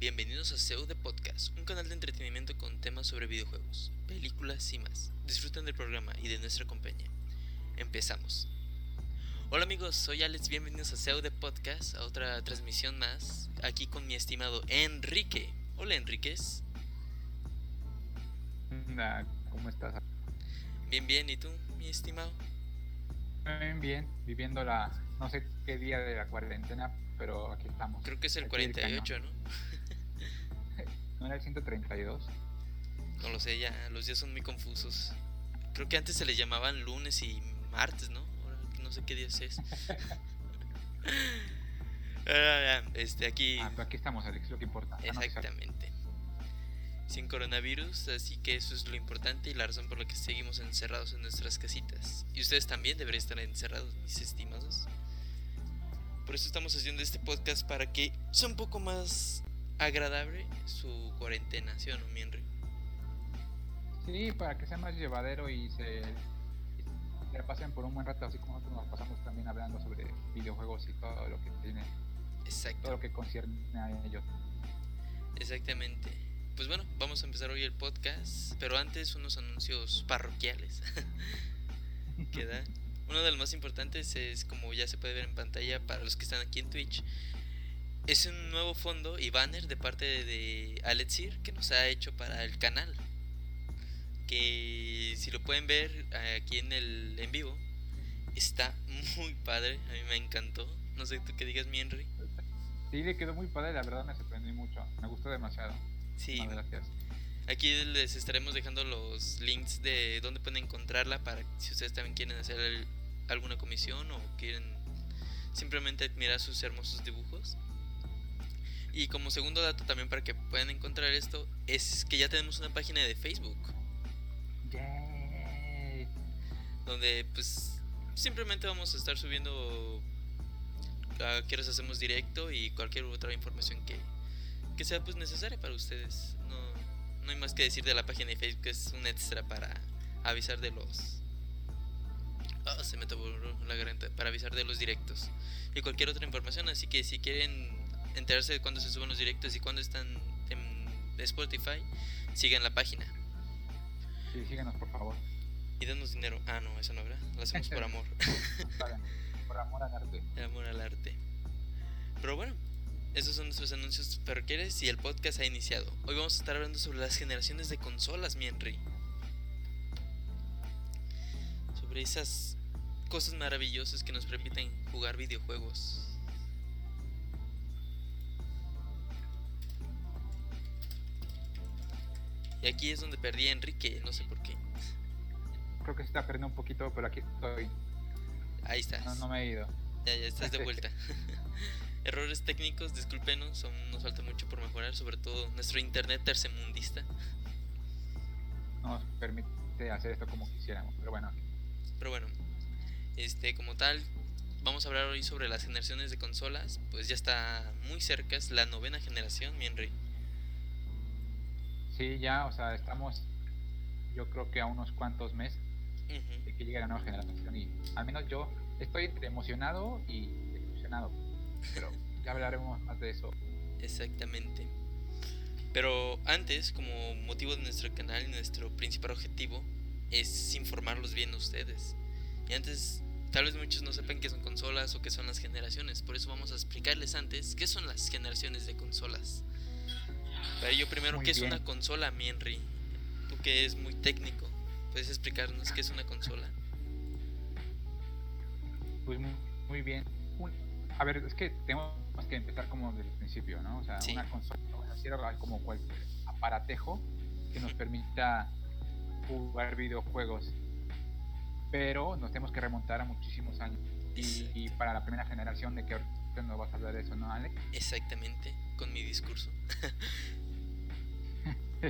Bienvenidos a CEU Podcast, un canal de entretenimiento con temas sobre videojuegos, películas y más. Disfruten del programa y de nuestra compañía. Empezamos. Hola amigos, soy Alex, bienvenidos a CEU Podcast, a otra transmisión más, aquí con mi estimado Enrique. Hola Enríquez. ¿Cómo estás? Bien, bien, ¿y tú, mi estimado? Bien, bien, viviendo la, no sé qué día de la cuarentena, pero aquí estamos. Creo que es el 48, ¿no? ¿No era el 132? No lo sé, ya los días son muy confusos. Creo que antes se les llamaban lunes y martes, ¿no? Ahora no sé qué días es. este, aquí... Ah, pero aquí estamos, Alex, lo que importa. Ah, Exactamente. Sin coronavirus, así que eso es lo importante y la razón por la que seguimos encerrados en nuestras casitas. Y ustedes también deberían estar encerrados, mis estimados. Por eso estamos haciendo este podcast para que sea un poco más agradable su cuarentena, ¿sí o no, mi Sí, para que sea más llevadero y se, se pasen por un buen rato, así como nosotros nos pasamos también hablando sobre videojuegos y todo lo que tiene. Exacto. Todo lo que concierne a ellos. Exactamente. Pues bueno, vamos a empezar hoy el podcast, pero antes unos anuncios parroquiales. ¿Qué Uno de los más importantes es, como ya se puede ver en pantalla para los que están aquí en Twitch, es un nuevo fondo y banner de parte de Alexir que nos ha hecho para el canal. Que si lo pueden ver aquí en el en vivo, está muy padre. A mí me encantó. No sé tú qué digas, mi Henry. Sí, le quedó muy padre. La verdad me sorprendí mucho. Me gustó demasiado. Sí. gracias. Aquí les estaremos dejando los links de dónde pueden encontrarla para si ustedes también quieren hacer alguna comisión o quieren simplemente admirar sus hermosos dibujos. Y como segundo dato también para que puedan encontrar esto, es que ya tenemos una página de Facebook. Donde pues simplemente vamos a estar subiendo a qué hacemos directo y cualquier otra información que, que sea pues necesaria para ustedes. No, no hay más que decir de la página de Facebook, es un extra para avisar de los... Ah, se me la garganta. Para avisar de los directos y cualquier otra información. Así que si quieren enterarse de cuándo se suben los directos y cuándo están en Spotify, sigan la página. Sí, síganos por favor. Y danos dinero. Ah, no, eso no, ¿verdad? Lo hacemos por amor. por amor al arte. amor al arte. Pero bueno, esos son nuestros anuncios perqueres y el podcast ha iniciado. Hoy vamos a estar hablando sobre las generaciones de consolas, mi Henry. Sobre esas cosas maravillosas que nos permiten jugar videojuegos. Y aquí es donde perdí a Enrique, no sé por qué. Creo que se está perdiendo un poquito, pero aquí estoy. Ahí estás. No, no me he ido. Ya, ya estás de vuelta. Errores técnicos, discúlpenos, aún nos falta mucho por mejorar, sobre todo nuestro internet tercermundista. No nos permite hacer esto como quisiéramos, pero bueno. Pero bueno, este, como tal, vamos a hablar hoy sobre las generaciones de consolas. Pues ya está muy cerca, es la novena generación, mi Enrique. Sí, ya, o sea, estamos yo creo que a unos cuantos meses de que llegue la nueva generación y al menos yo estoy emocionado y emocionado, pero ya hablaremos más de eso. Exactamente. Pero antes, como motivo de nuestro canal y nuestro principal objetivo es informarlos bien a ustedes. Y antes, tal vez muchos no sepan qué son consolas o qué son las generaciones, por eso vamos a explicarles antes qué son las generaciones de consolas. Pero yo primero, ¿qué es una consola, mi Henry? Tú que es muy técnico, ¿puedes explicarnos qué es una consola? Pues muy, bien. A ver, es que tenemos que empezar como desde el principio, ¿no? O sea, una consola es como cualquier aparatejo que nos permita jugar videojuegos. Pero nos tenemos que remontar a muchísimos años. Y, para la primera generación de que ahorita no vas a hablar de eso, ¿no, Alex? Exactamente, con mi discurso.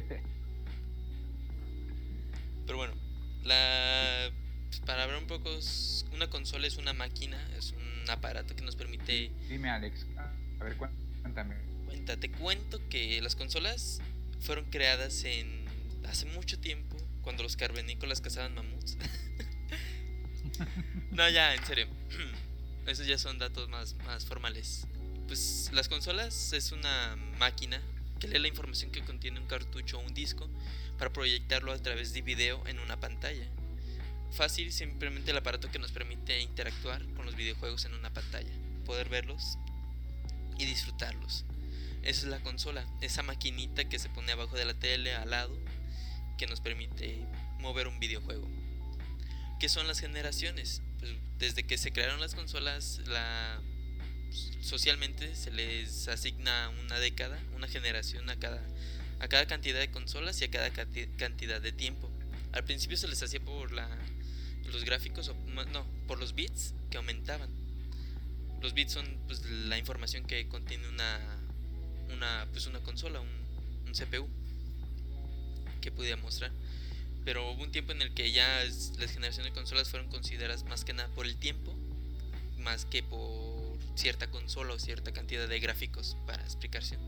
Pero bueno, la para hablar un poco, una consola es una máquina, es un aparato que nos permite. Dime, Alex. A ver, cuéntame. Cuenta, te cuento que las consolas fueron creadas en hace mucho tiempo, cuando los carbenícolas cazaban mamuts. no, ya, en serio. Esos ya son datos más, más formales. Pues las consolas es una máquina que lee la información que contiene un cartucho o un disco para proyectarlo a través de video en una pantalla. Fácil, simplemente el aparato que nos permite interactuar con los videojuegos en una pantalla, poder verlos y disfrutarlos. Esa es la consola, esa maquinita que se pone abajo de la tele, al lado, que nos permite mover un videojuego. ¿Qué son las generaciones? Pues, desde que se crearon las consolas, la, socialmente se les asigna una década, una generación a cada, a cada cantidad de consolas y a cada cantidad de tiempo. Al principio se les hacía por la, los gráficos, no, por los bits que aumentaban. Los bits son pues, la información que contiene una, una, pues, una consola, un, un CPU que podía mostrar. Pero hubo un tiempo en el que ya las generaciones de consolas fueron consideradas más que nada por el tiempo, más que por cierta consola o cierta cantidad de gráficos para explicación.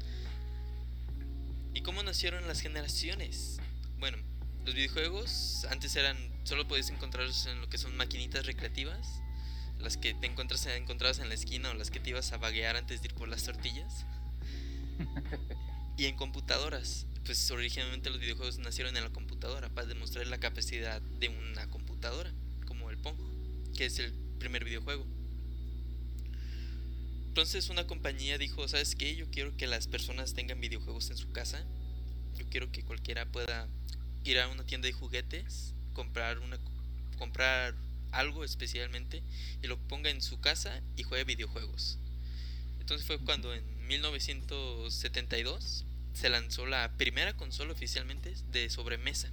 ¿Y cómo nacieron las generaciones? Bueno, los videojuegos antes eran, solo podías encontrarlos en lo que son maquinitas recreativas, las que te encuentras encontrabas en la esquina o las que te ibas a vaguear antes de ir por las tortillas. y en computadoras, pues originalmente los videojuegos nacieron en la computadora para demostrar la capacidad de una computadora, como el Pong, que es el primer videojuego. Entonces una compañía dijo, ¿sabes qué? Yo quiero que las personas tengan videojuegos en su casa. Yo quiero que cualquiera pueda ir a una tienda de juguetes, comprar una comprar algo especialmente y lo ponga en su casa y juegue videojuegos. Entonces fue cuando en 1972 se lanzó la primera consola oficialmente de sobremesa.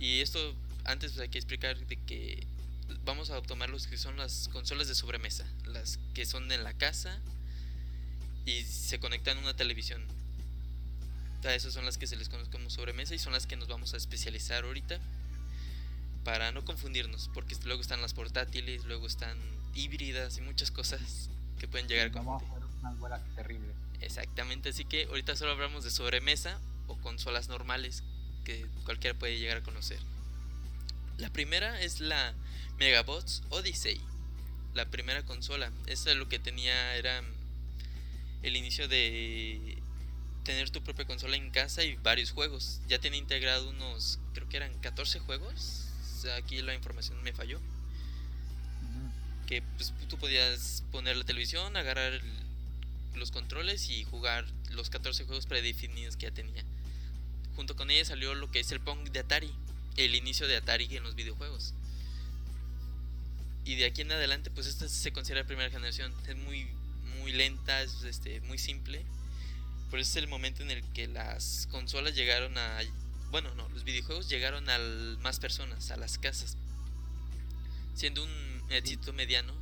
Y esto antes pues, hay que explicar de que vamos a tomar los que son las consolas de sobremesa, las que son en la casa y se conectan a una televisión. esas son las que se les conoce como sobremesa y son las que nos vamos a especializar ahorita para no confundirnos, porque luego están las portátiles, luego están híbridas y muchas cosas que pueden llegar a unas terribles. Exactamente, así que ahorita solo hablamos de sobremesa o consolas normales que cualquiera puede llegar a conocer. La primera es la Megabots Odyssey, la primera consola. Esta lo que tenía era el inicio de tener tu propia consola en casa y varios juegos. Ya tenía integrado unos, creo que eran 14 juegos. aquí la información me falló. Que pues, tú podías poner la televisión, agarrar los controles y jugar los 14 juegos predefinidos que ya tenía. Junto con ella salió lo que es el Pong de Atari, el inicio de Atari en los videojuegos. Y de aquí en adelante, pues esta se considera primera generación. Es muy, muy lenta, es este, muy simple. Pero es el momento en el que las consolas llegaron a. Bueno, no, los videojuegos llegaron a más personas, a las casas. Siendo un éxito mediano,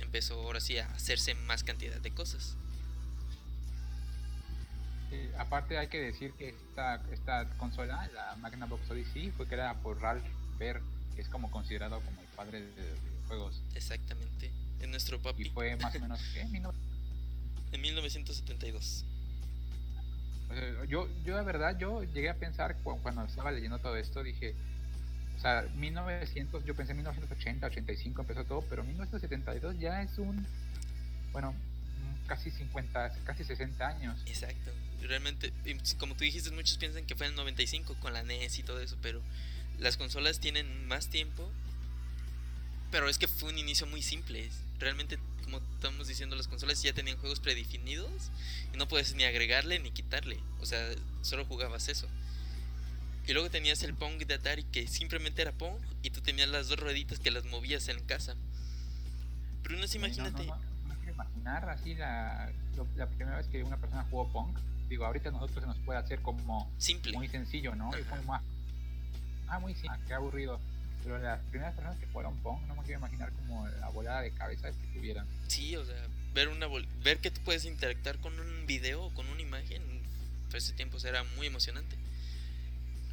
empezó ahora sí a hacerse más cantidad de cosas. Aparte hay que decir que esta, esta consola, la Magnavox Odyssey, fue creada por Ralph Baer, que es como considerado como el padre de, juegos. Exactamente, en nuestro papi. Y fue más o menos, ¿qué? en 1972. yo, yo la verdad, yo llegué a pensar cuando estaba leyendo todo esto, dije, o sea, 1900, yo pensé 1980, 85 empezó todo, pero 1972 ya es un, bueno, casi 50, casi 60 años. Exacto. Realmente, como tú dijiste, muchos piensan que fue en el 95 con la NES y todo eso, pero las consolas tienen más tiempo. Pero es que fue un inicio muy simple. Realmente, como estamos diciendo, las consolas ya tenían juegos predefinidos y no puedes ni agregarle ni quitarle. O sea, solo jugabas eso. Y luego tenías el Pong de Atari que simplemente era Pong y tú tenías las dos rueditas que las movías en casa. Pero no imagínate imaginar así la, la primera vez que una persona jugó Pong. Digo, ahorita nosotros se nos puede hacer como Simple. muy sencillo, ¿no? Y como ah, muy simple, qué aburrido. Pero las primeras personas que jugaron Pong no me quiero imaginar como la volada de cabeza que tuvieran. Sí, o sea, ver una ver que tú puedes interactuar con un video o con una imagen, por ese tiempo será muy emocionante.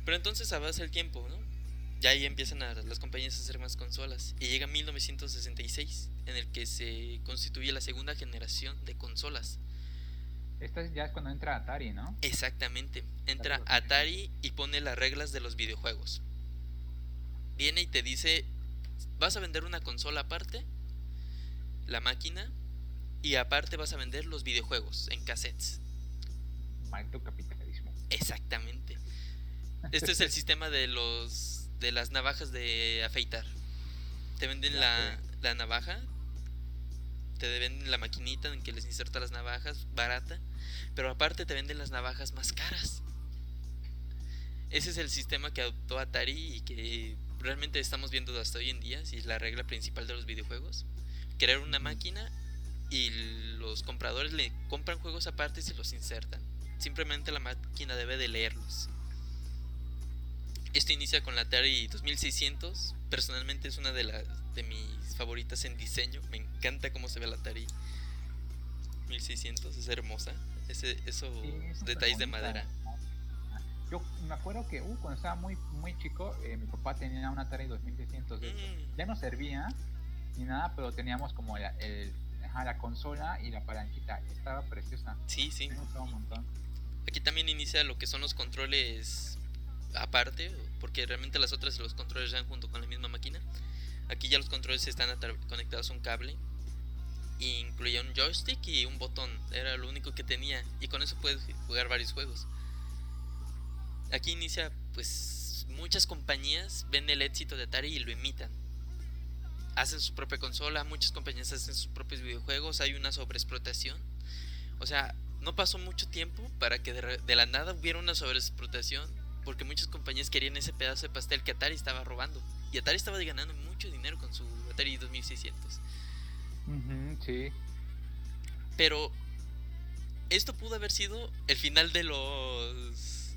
Pero entonces avanza el tiempo, ¿no? Ya ahí empiezan a, las compañías a hacer más consolas. Y llega 1966, en el que se constituye la segunda generación de consolas. Esta ya es cuando entra Atari, ¿no? Exactamente. Entra Atari y pone las reglas de los videojuegos. Viene y te dice, vas a vender una consola aparte, la máquina, y aparte vas a vender los videojuegos en cassettes. maldito capitalismo. Exactamente. Este es el sistema de los de las navajas de afeitar. Te venden la, la navaja, te venden la maquinita en que les inserta las navajas, barata, pero aparte te venden las navajas más caras. Ese es el sistema que adoptó Atari y que realmente estamos viendo hasta hoy en día, si es la regla principal de los videojuegos. Crear una máquina y los compradores le compran juegos aparte y se los insertan. Simplemente la máquina debe de leerlos. Esto inicia con la Atari 2600. Personalmente es una de, las de mis favoritas en diseño. Me encanta cómo se ve la Atari 1600. Es hermosa. Ese, esos detalles de madera. Yo me acuerdo que uh, cuando estaba muy muy chico, eh, mi papá tenía una Atari 2600. Mm. Ya no servía ni nada, pero teníamos como el, la consola y la palanquita. Estaba preciosa. Sí, sí. Me un montón. Aquí también inicia lo que son los controles aparte, porque realmente las otras los controles van junto con la misma máquina. Aquí ya los controles están conectados a un cable. E incluía un joystick y un botón. Era lo único que tenía. Y con eso puedes jugar varios juegos. Aquí inicia, pues, muchas compañías ven el éxito de Atari y lo imitan. Hacen su propia consola, muchas compañías hacen sus propios videojuegos, hay una sobreexplotación. O sea, no pasó mucho tiempo para que de, la nada hubiera una sobreexplotación, porque muchas compañías querían ese pedazo de pastel que Atari estaba robando. Y Atari estaba ganando mucho dinero con su Atari 2600. sí. Pero esto pudo haber sido el final de los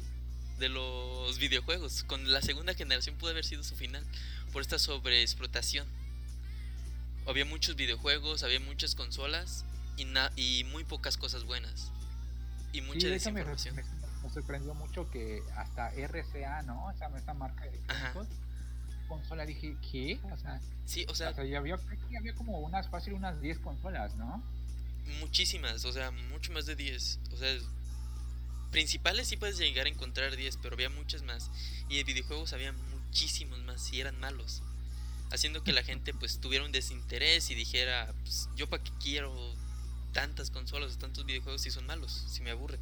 de los videojuegos. Con la segunda generación pudo haber sido su final por esta sobreexplotación. Había muchos videojuegos, había muchas consolas y, y muy pocas cosas buenas. Y mucha sí, desinformación. Me, sorprendió mucho que hasta RCA, ¿no? Esa, esa marca de consola dije, ¿qué? O sea, sí, o sea, había, había como unas, fácil unas 10 consolas, ¿no? Muchísimas, o sea, mucho más de 10. O sea, principales sí puedes llegar a encontrar 10, pero había muchas más. Y de videojuegos había muchísimos más y eran malos. Haciendo que la gente pues tuviera un desinterés y dijera, pues, yo para qué quiero tantas consolas o tantos videojuegos si son malos, si me aburren.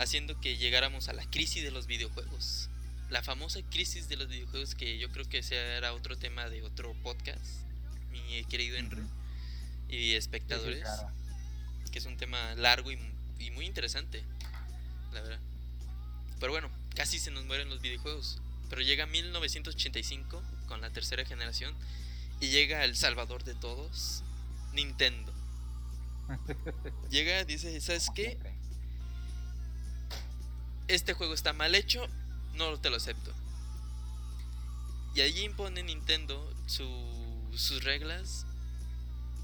Haciendo que llegáramos a la crisis de los videojuegos. La famosa crisis de los videojuegos que yo creo que ese era otro tema de otro podcast, mi querido Henry y espectadores, que es un tema largo y y muy interesante, la verdad. Pero bueno, casi se nos mueren los videojuegos. Pero llega 1985 con la tercera generación y llega el salvador de todos, Nintendo. Llega, dice, ¿sabes qué? Este juego está mal hecho, no te lo acepto. Y allí impone Nintendo sus reglas.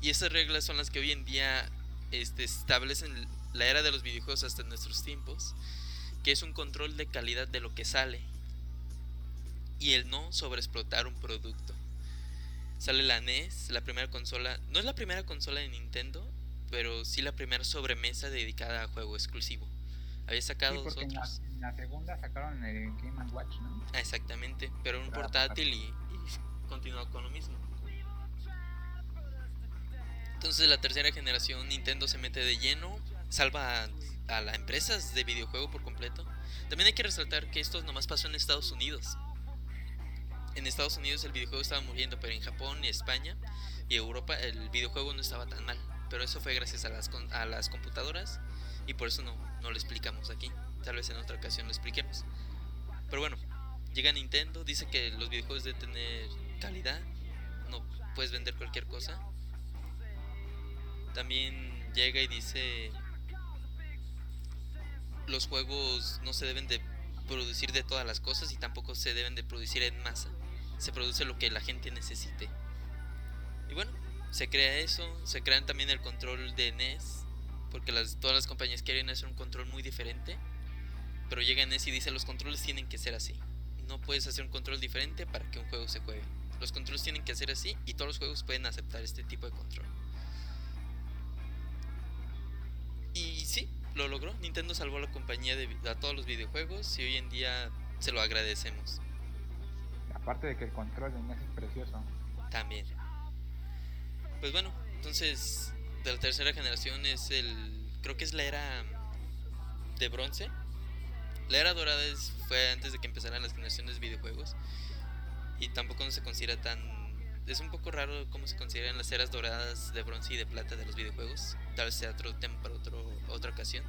Y esas reglas son las que hoy en día este, establecen la era de los videojuegos hasta nuestros tiempos, que es un control de calidad de lo que sale y el no sobreexplotar un producto. Sale la NES, la primera consola, no es la primera consola de Nintendo, pero sí la primera sobremesa dedicada a juego exclusivo. Había sacado dos otros. En la, segunda sacaron el Game Watch, ¿no? Ah, exactamente, pero un portátil y, y continuó con lo mismo. Entonces la tercera generación Nintendo se mete de lleno salva a, las empresas de videojuego por completo. También hay que resaltar que esto nomás pasó en Estados Unidos. En Estados Unidos el videojuego estaba muriendo, pero en Japón y España y Europa el videojuego no estaba tan mal. Pero eso fue gracias a las, a las computadoras y por eso no, no lo explicamos aquí. Tal vez en otra ocasión lo expliquemos. Pero bueno, llega Nintendo, dice que los videojuegos deben tener calidad, no puedes vender cualquier cosa. También llega y dice los juegos no se deben de producir de todas las cosas y tampoco se deben de producir en masa. Se produce lo que la gente necesite. Y bueno, se crea eso, se crean también el control de NES, porque las, todas las compañías quieren hacer un control muy diferente, pero llega NES y dice los controles tienen que ser así. No puedes hacer un control diferente para que un juego se juegue. Los controles tienen que ser así y todos los juegos pueden aceptar este tipo de control. Y sí, lo logró. Nintendo salvó a la compañía de a todos los videojuegos y hoy en día se lo agradecemos. Aparte de que el control de NES es precioso. También. Pues bueno, entonces de la tercera generación es el creo que es la era de bronce. La era dorada fue antes de que empezaran las generaciones de videojuegos. Y tampoco no se considera tan... Es un poco raro cómo se consideran las eras doradas de bronce y de plata de los videojuegos. Tal vez sea otro tema para otro, otra ocasión.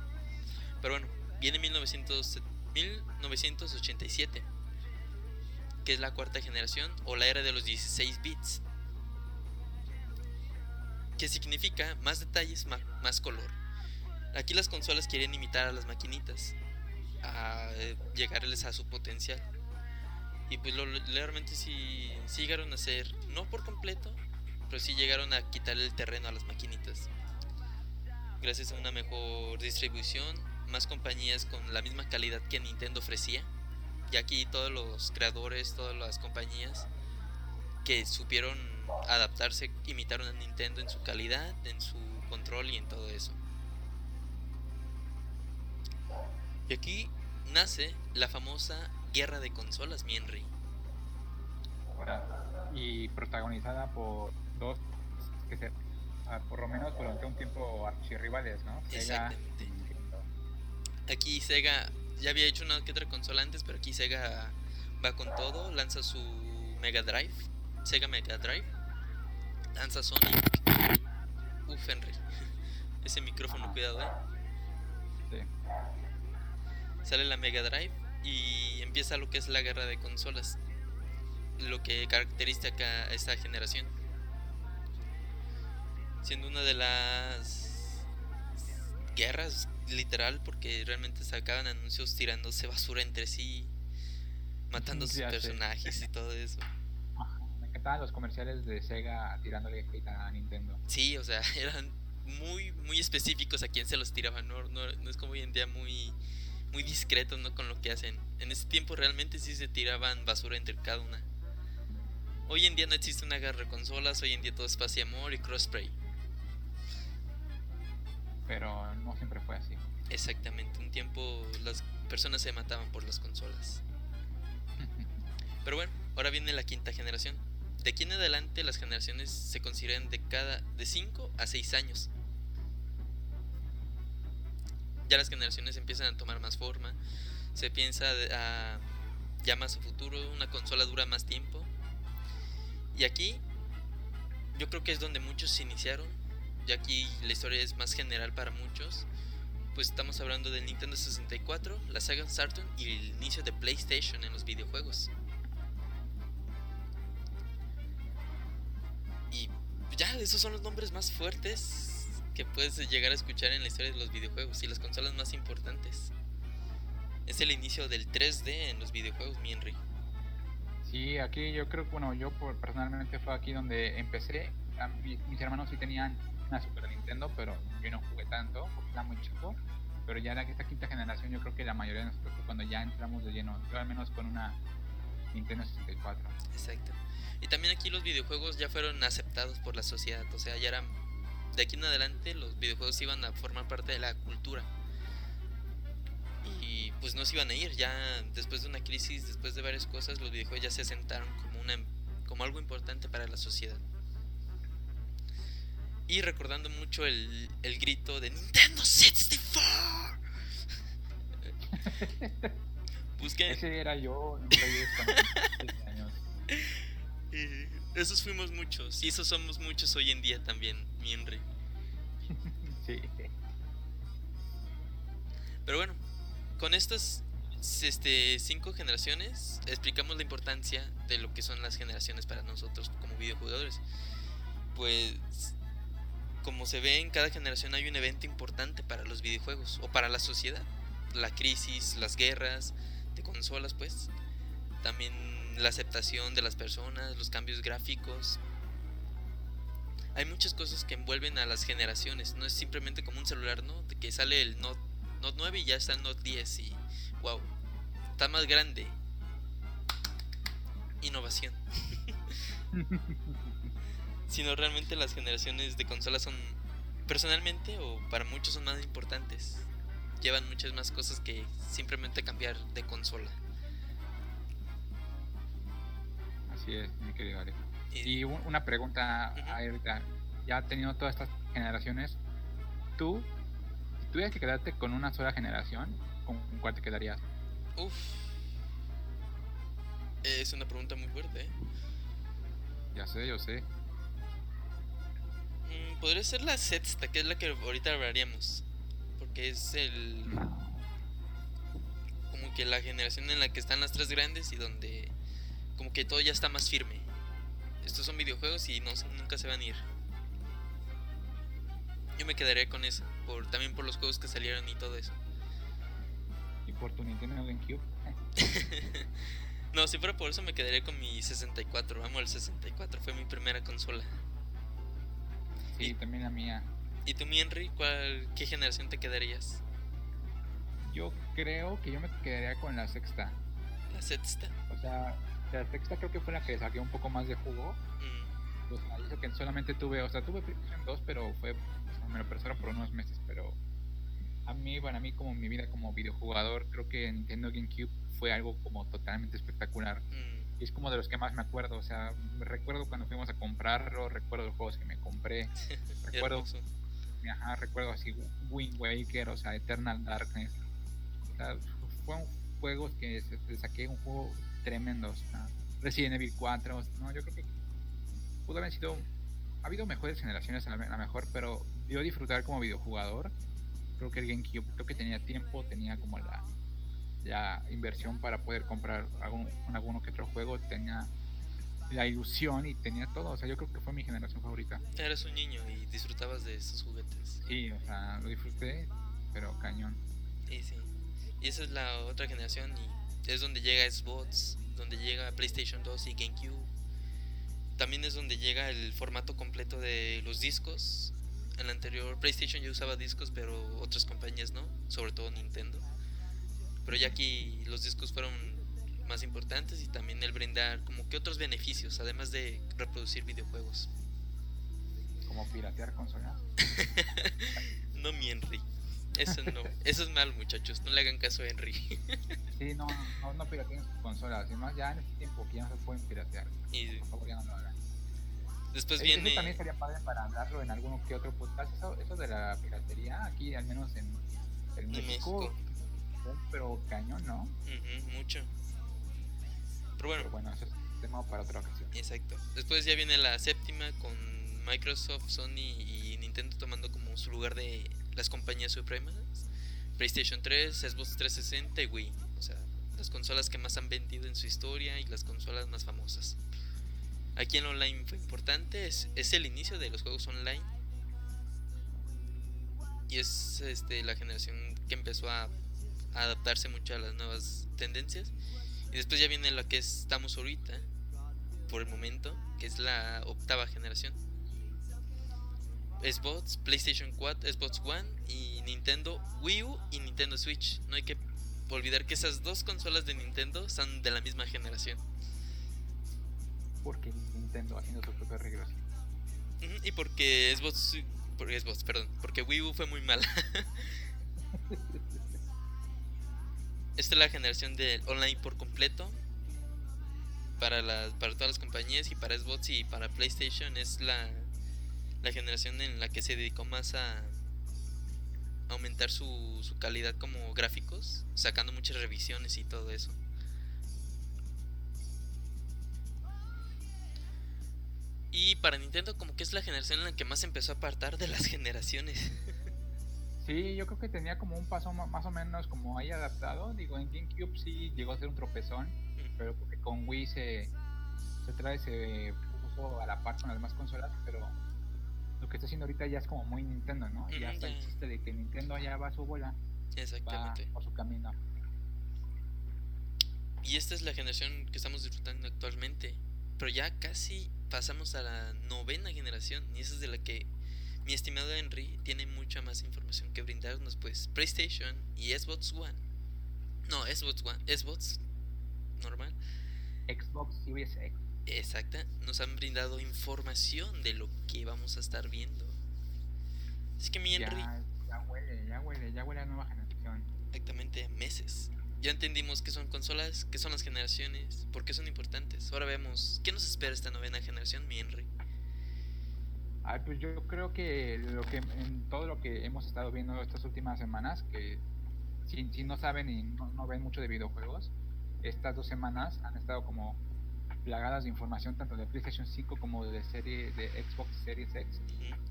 Pero bueno, viene 1900, 1987, que es la cuarta generación o la era de los 16 bits. Que significa más detalles, más color. Aquí las consolas quieren imitar a las maquinitas, a eh, llegarles a su potencial. Y pues lo, realmente sí, llegaron a hacer, no por completo, pero sí llegaron a quitarle el terreno a las maquinitas. Gracias a una mejor distribución, más compañías con la misma calidad que Nintendo ofrecía. Y aquí todos los creadores, todas las compañías que supieron adaptarse, imitaron a Nintendo en su calidad, en su control y en todo eso. Y aquí nace la famosa guerra de consolas, mi Henry. Y protagonizada por dos, que se, ah, por lo menos durante un tiempo archirrivales, ¿no? Exactamente. Aquí Sega ya había hecho una que otra consola antes, pero aquí Sega va con todo, lanza su Mega Drive, Sega Mega Drive, lanza Sonic. Uf, Henry. Ese micrófono, cuidado, eh. Sí sale la Mega Drive y empieza lo que es la guerra de consolas, lo que caracteriza a esta generación. Siendo una de las guerras literal porque realmente sacaban anuncios tirándose basura entre sí, matando sus personajes y todo eso. Los comerciales de Sega tirándole hate a Nintendo. Sí, o sea, eran muy muy específicos a quién se los tiraban, no, no, no es como hoy en día muy muy discretos ¿no? con lo que hacen. En ese tiempo realmente sí se tiraban basura entre cada una. Hoy en día no existe una guerra de consolas, hoy en día todo es paz y amor y crossplay. Pero no siempre fue así. Exactamente, un tiempo las personas se mataban por las consolas. Pero bueno, ahora viene la quinta generación. De aquí en adelante las generaciones se consideran de cada de 5 a 6 años ya las generaciones empiezan a tomar más forma, se piensa a, ya más a futuro, una consola dura más tiempo. Y aquí yo creo que es donde muchos se iniciaron, y aquí la historia es más general para muchos. Pues estamos hablando del Nintendo 64, la Sega Saturn y el inicio de PlayStation en los videojuegos. Ya, esos son los nombres más fuertes que puedes llegar a escuchar en la historia de los videojuegos y las consolas más importantes. Es el inicio del 3D en los videojuegos, mi Henry. Sí, aquí yo creo que, bueno, yo personalmente fue aquí donde empecé. mis, hermanos sí tenían una Super Nintendo, pero yo no jugué tanto, porque era muy chico. Pero ya en esta quinta generación yo creo que la mayoría de nosotros cuando ya entramos de lleno, yo al menos con una Nintendo 64. Exacto. Y también aquí los videojuegos ya fueron aceptados por la sociedad, o sea, ya eran de aquí en adelante los videojuegos iban a formar parte de la cultura. Y pues no se iban a ir, ya después de una crisis, después de varias cosas, los videojuegos ya se asentaron como, una, como algo importante para la sociedad. Y recordando mucho el, el grito de Nintendo 64. Busquen. Ese era yo, años. Esos fuimos muchos y esos somos muchos hoy en día también, mi Henry. Sí. Pero bueno, con estas este, cinco generaciones explicamos la importancia de lo que son las generaciones para nosotros como videojugadores. Pues como se ve en cada generación hay un evento importante para los videojuegos o para la sociedad. La crisis, las guerras de consolas pues. También la aceptación de las personas, los cambios gráficos. Hay muchas cosas que envuelven a las generaciones, no es simplemente como un celular, ¿no? De que sale el Note, Note 9 y ya está el Note 10 y wow, está más grande. Innovación. Sino realmente las generaciones de consolas son personalmente o para muchos son más importantes. Llevan muchas más cosas que simplemente cambiar de consola. mi querido Y una pregunta ahorita, ya teniendo todas estas generaciones, tú, tuvieras que quedarte con una sola generación, ¿con cuál te quedarías? Uf. Es una pregunta muy fuerte, ¿eh? Ya sé, yo sé. Mm, podría ser la sexta, que es la que ahorita hablaríamos. Porque es el. Como que la generación en la que están las tres grandes y donde. Como que todo ya está más firme. Estos son videojuegos y no, nunca se van a ir. Yo me quedaría con eso. Por, también por los juegos que salieron y todo eso. ¿Y por tu Nintendo GameCube? no, si fuera por eso me quedaría con mi 64. Amo el 64, fue mi primera consola. Sí, también la mía. ¿Y tú, mi Henry, cuál, qué generación te quedarías? Yo creo que yo me quedaría con la sexta. ¿La sexta? O sea, la sexta creo que fue la que saqué un poco más de jugo. Mm. Pues hizo que solamente tuve, o sea, tuve PlayStation 2, pero fue, me lo prestaron por unos meses, pero a mí, para mí como mi vida como videojugador, creo que Nintendo GameCube fue algo como totalmente espectacular. Mm. Y es como de los que más me acuerdo, o sea, recuerdo cuando fuimos a comprarlo, recuerdo los juegos que me compré, recuerdo, ajá, recuerdo así Wind Waker, o sea, Eternal Darkness. O sea, fueron juegos que se, saqué un juego tremendo, Resident Evil 4, no, yo creo que pudo haber sido, ha habido mejores generaciones a la mejor, pero yo disfrutar como videojugador, creo que el GameCube, creo que tenía tiempo, tenía como la la inversión para poder comprar algún, alguno que otro juego, tenía la ilusión y tenía todo. O sea, yo creo que fue mi generación favorita. Eres un niño y disfrutabas de esos juguetes. Sí, o sea, lo disfruté, pero cañón. Sí, sí. Y esa es la otra generación y es donde llega Xbox, donde llega PlayStation 2 y GameCube. También es donde llega el formato completo de los discos. En la anterior PlayStation yo usaba discos, pero otras compañías no, sobre todo Nintendo. Pero ya aquí los discos fueron más importantes y también el brindar como que otros beneficios, además de reproducir videojuegos. Como piratear consolas. no mi Henry. Eso no, eso es mal muchachos, no le hagan caso a Henry. sí, no, no, no pirateen sus consolas, además ya en este tiempo que ya no se pueden piratear. Y... Por favor ya no lo hagan. Después viene... Eso también sería padre para hablarlo en alguno que otro podcast, eso, eso de la piratería, aquí al menos en, en México pero cañón, ¿no? mucho. Pero bueno. bueno, eso es tema para otra ocasión. Exacto. Después ya viene la séptima con Microsoft, Sony y Nintendo tomando como su lugar de las compañías supremas. PlayStation 3, Xbox 360 y Wii. O sea, las consolas que más han vendido en su historia y las consolas más famosas. Aquí en online fue importante, es, es el inicio de los juegos online. Y es este, la generación que empezó a adaptarse mucho a las nuevas tendencias. Y después ya viene lo que estamos ahorita, por el momento, que es la octava generación. Xbox, PlayStation 4, Xbox One y Nintendo Wii U y Nintendo Switch. No hay que olvidar que esas dos consolas de Nintendo son de la misma generación. Porque Nintendo haciendo su propia reglas. y porque Xbox, porque Xbox, perdón, porque Wii U fue muy mala. Esta es la generación del online por completo. Para, las, para todas las compañías y para Xbox y para PlayStation es la, la generación en la que se dedicó más a aumentar su, su calidad como gráficos, sacando muchas revisiones y todo eso. Y para Nintendo como que es la generación en la que más empezó a apartar de las generaciones. Sí, yo creo que tenía como un paso más o menos como ahí adaptado. Digo, en GameCube sí llegó a ser un tropezón, pero porque con Wii se, se trae, se puso a la par con las demás consolas, pero lo que está haciendo ahorita ya es como muy Nintendo, ¿no? ya está el chiste de que Nintendo ya va a su bola. Exactamente. Va por su camino. Y esta es la generación que estamos disfrutando actualmente. Pero ya casi pasamos a la novena generación. Y esa es de la que mi estimado Henry tiene mucha más información que brindarnos, pues PlayStation y Xbox One. No, Xbox One, Xbox normal. Xbox Series X. Exacta, nos han brindado información de lo que vamos a estar viendo. Así que mi Henry. Ya, huele, ya huele, ya huele a nueva generación. Exactamente, meses. Ya entendimos qué son consolas, qué son las generaciones, por qué son importantes. Ahora vemos qué nos espera esta novena generación, mi Henry. Ay, pues yo creo que lo que en todo lo que hemos estado viendo estas últimas semanas, que si, si no saben y no, ven mucho de videojuegos, estas dos semanas han estado como plagadas de información tanto de PlayStation 5 como de serie de Xbox Series X.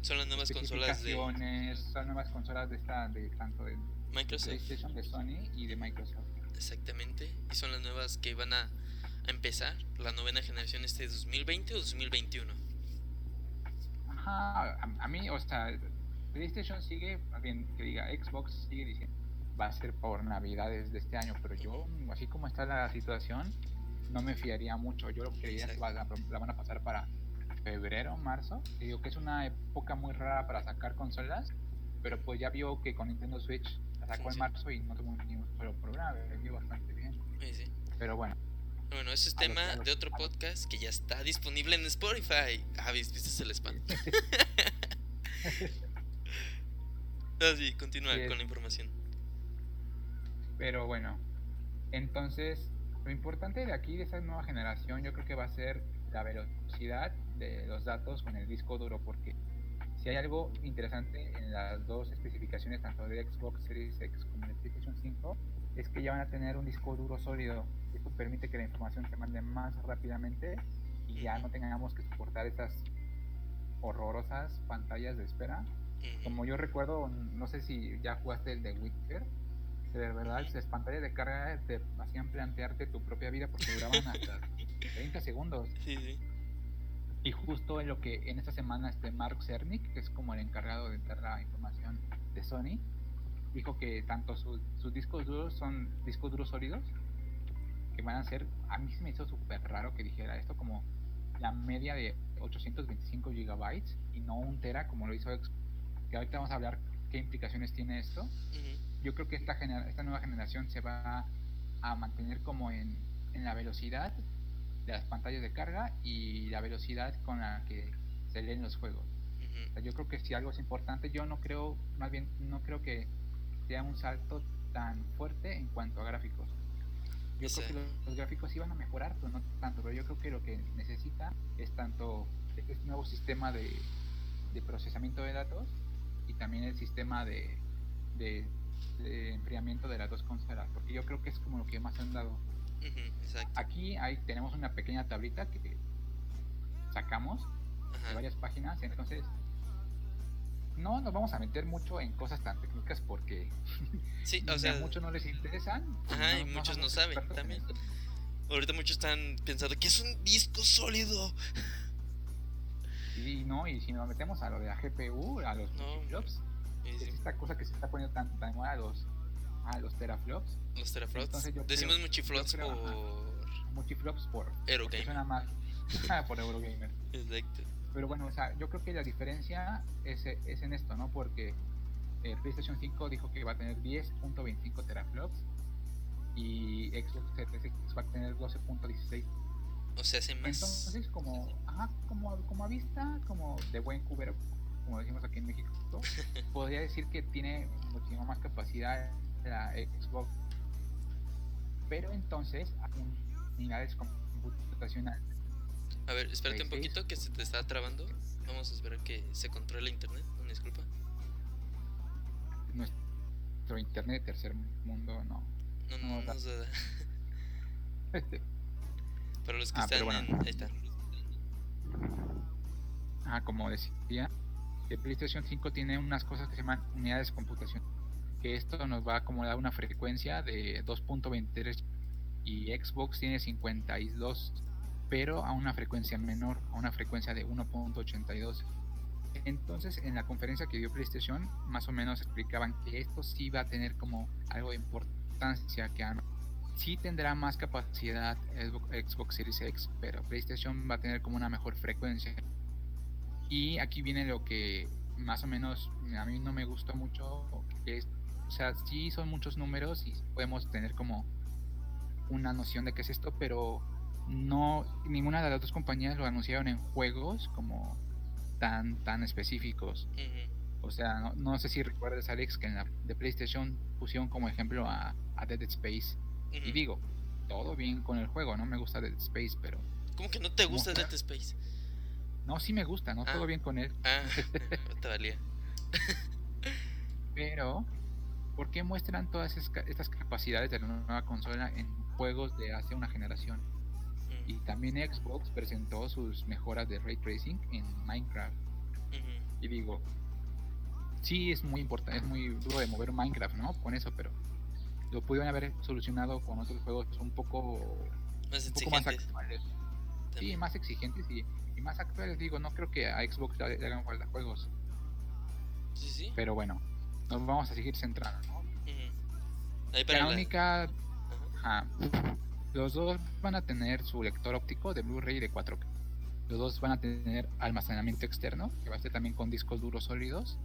Son las nuevas consolas de son nuevas consolas de esta de tanto de Microsoft, PlayStation, de Sony y de Microsoft. Exactamente, y son las nuevas que van a, empezar la novena generación este 2020 o 2021. Ajá, a, mí, o sea, PlayStation sigue, bien que diga Xbox sigue diciendo va a ser por Navidades de este año, pero yo, así como está la situación, no me fiaría mucho. Yo lo que creía es que la, van a pasar para febrero, marzo. digo que es una época muy rara para sacar consolas, pero pues ya vio que con Nintendo Switch la sacó en marzo y no tuvo ni un solo programa, le bastante bien. Pero bueno. Bueno, ese es tema de otro podcast que ya está disponible en Spotify. Ah, viste el spam. Así, continúa con la información. Pero bueno, entonces lo importante de aquí, de esta nueva generación, yo creo que va a ser la velocidad de los datos con el disco duro, porque si hay algo interesante en las dos especificaciones, tanto de Xbox Series X como de PlayStation 5, es que ya van a tener un disco duro sólido. Esto permite que la información se mande más rápidamente y ya no tengamos que soportar esas horrorosas pantallas de espera. Como yo recuerdo, no sé si ya jugaste el de Witcher, de verdad las pantallas de carga te hacían plantearte tu propia vida porque duraban hasta 30 segundos. Sí, sí. Y justo en lo que en esta semana este Mark Cernick, que es como el encargado de dar la información de Sony, dijo que tanto sus discos duros son discos duros sólidos, que van a ser, a mí se me hizo súper raro que dijera esto como la media de 825 gigabytes y no un tera como lo hizo que ahorita vamos a hablar qué implicaciones tiene esto. Yo creo que esta, esta nueva generación se va a mantener como en, la velocidad de las pantallas de carga y la velocidad con la que se leen los juegos. yo creo que si algo es importante, yo no creo, más bien, no creo que sea un salto tan fuerte en cuanto a gráficos. Yo creo que los, gráficos iban a mejorar, pero no tanto. Pero yo creo que lo que necesita es tanto este nuevo sistema de, procesamiento de datos y también el sistema de, de de enfriamiento de las dos consolas, porque yo creo que es como lo que más han dado. Aquí hay, tenemos una pequeña tablita que sacamos de varias páginas, entonces no nos vamos a meter mucho en cosas tan técnicas porque sí, o sea, a muchos no les interesan. Ajá, y muchos no, saben también. Ahorita muchos están pensando que es un disco sólido. Y no, y si nos metemos a lo de la GPU, a los no, es esta cosa que se está poniendo tan, tan a los, a los teraflops. Los teraflops. Decimos muchiflops por. Muchiflops por. Eurogamer. Suena más. por Eurogamer. Exacto. Pero bueno, o sea, yo creo que la diferencia es, es en esto, ¿no? Porque el PlayStation 5 dijo que va a tener 10.25 teraflops y Xbox Series va a tener 12.16. O sea, hace más. Entonces, como, ajá, como, como a vista, como de buen cubero, como decimos aquí en México, podría decir que tiene muchísima más capacidad la Xbox. Pero entonces, a unidades computacionales. A ver, espérate un poquito que se te está trabando. Vamos a esperar que se controle internet. Una disculpa. Nuestro internet de tercer mundo, no. No, no, no, no se da. Para los que ah, están en. Ahí está. Ah, como decía, el PlayStation 5 tiene unas cosas que se llaman unidades de computación, que esto nos va a acomodar una frecuencia de 2.23 y Xbox tiene 52, pero a una frecuencia menor, a una frecuencia de 1.82. Entonces, en la conferencia que dio PlayStation, más o menos explicaban que esto sí va a tener como algo de importancia, que sí tendrá más capacidad Xbox Series X, pero PlayStation va a tener como una mejor frecuencia. Y aquí viene lo que más o menos a mí no me gustó mucho, es, o sea, sí son muchos números y podemos tener como una noción de qué es esto, pero no ninguna de las dos compañías lo anunciaron en juegos como tan tan específicos. O sea, no, sé si recuerdas Alex que en la de PlayStation pusieron como ejemplo a, Dead Space y digo, todo bien con el juego, no me gusta Dead Space, pero ¿Cómo que no te gusta Dead Space? No, sí me gusta, ¿no? Todo ah. bien con él. Ah, te valía. Pero, ¿por qué muestran todas estas capacidades de la nueva consola en juegos de hace una generación? Y también Xbox presentó sus mejoras de ray tracing en Minecraft. Y digo, sí es muy importante, es muy duro de mover Minecraft, ¿no? Con eso, pero lo pudieron haber solucionado con otros juegos un poco más, un poco más actuales. Sí, más exigentes y, más actuales. Digo, no creo que a Xbox le, hagan falta juegos. Sí, sí. Pero bueno, nos vamos a seguir centrando, ¿no? la única. Los dos van a tener su lector óptico de Blu-ray de 4K. Los dos van a tener almacenamiento externo, que va a ser también con discos duros sólidos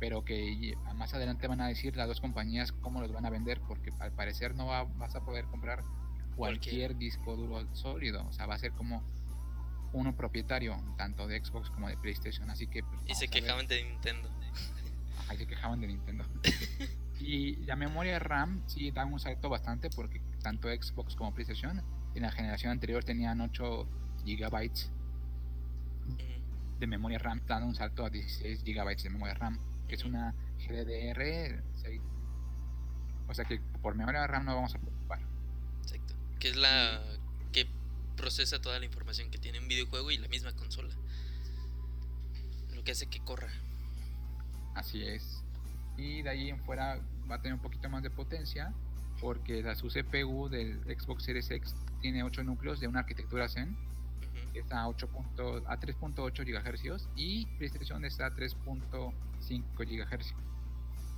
pero que más adelante van a decir las dos compañías cómo los van a vender, porque al parecer no vas a poder comprar cualquier disco duro sólido, o sea, va a ser como uno propietario, tanto de Xbox como de PlayStation, así que... Pues, y se quejaban de Nintendo. Ajá, se quejaban de Nintendo. y la memoria RAM sí da un salto bastante, porque tanto Xbox como PlayStation en la generación anterior tenían 8 GB de memoria RAM, dando un salto a 16 GB de memoria RAM que es una GDDR 6. O sea que por memoria RAM no vamos a preocupar. Exacto. Que es la que procesa toda la información que tiene un videojuego y la misma consola. Lo que hace que corra. Así es. Y de ahí en fuera va a tener un poquito más de potencia porque la su CPU del Xbox Series X tiene 8 núcleos de una arquitectura Zen que está a, 8 a 3.8 GHz y PlayStation está a 3.5 GHz.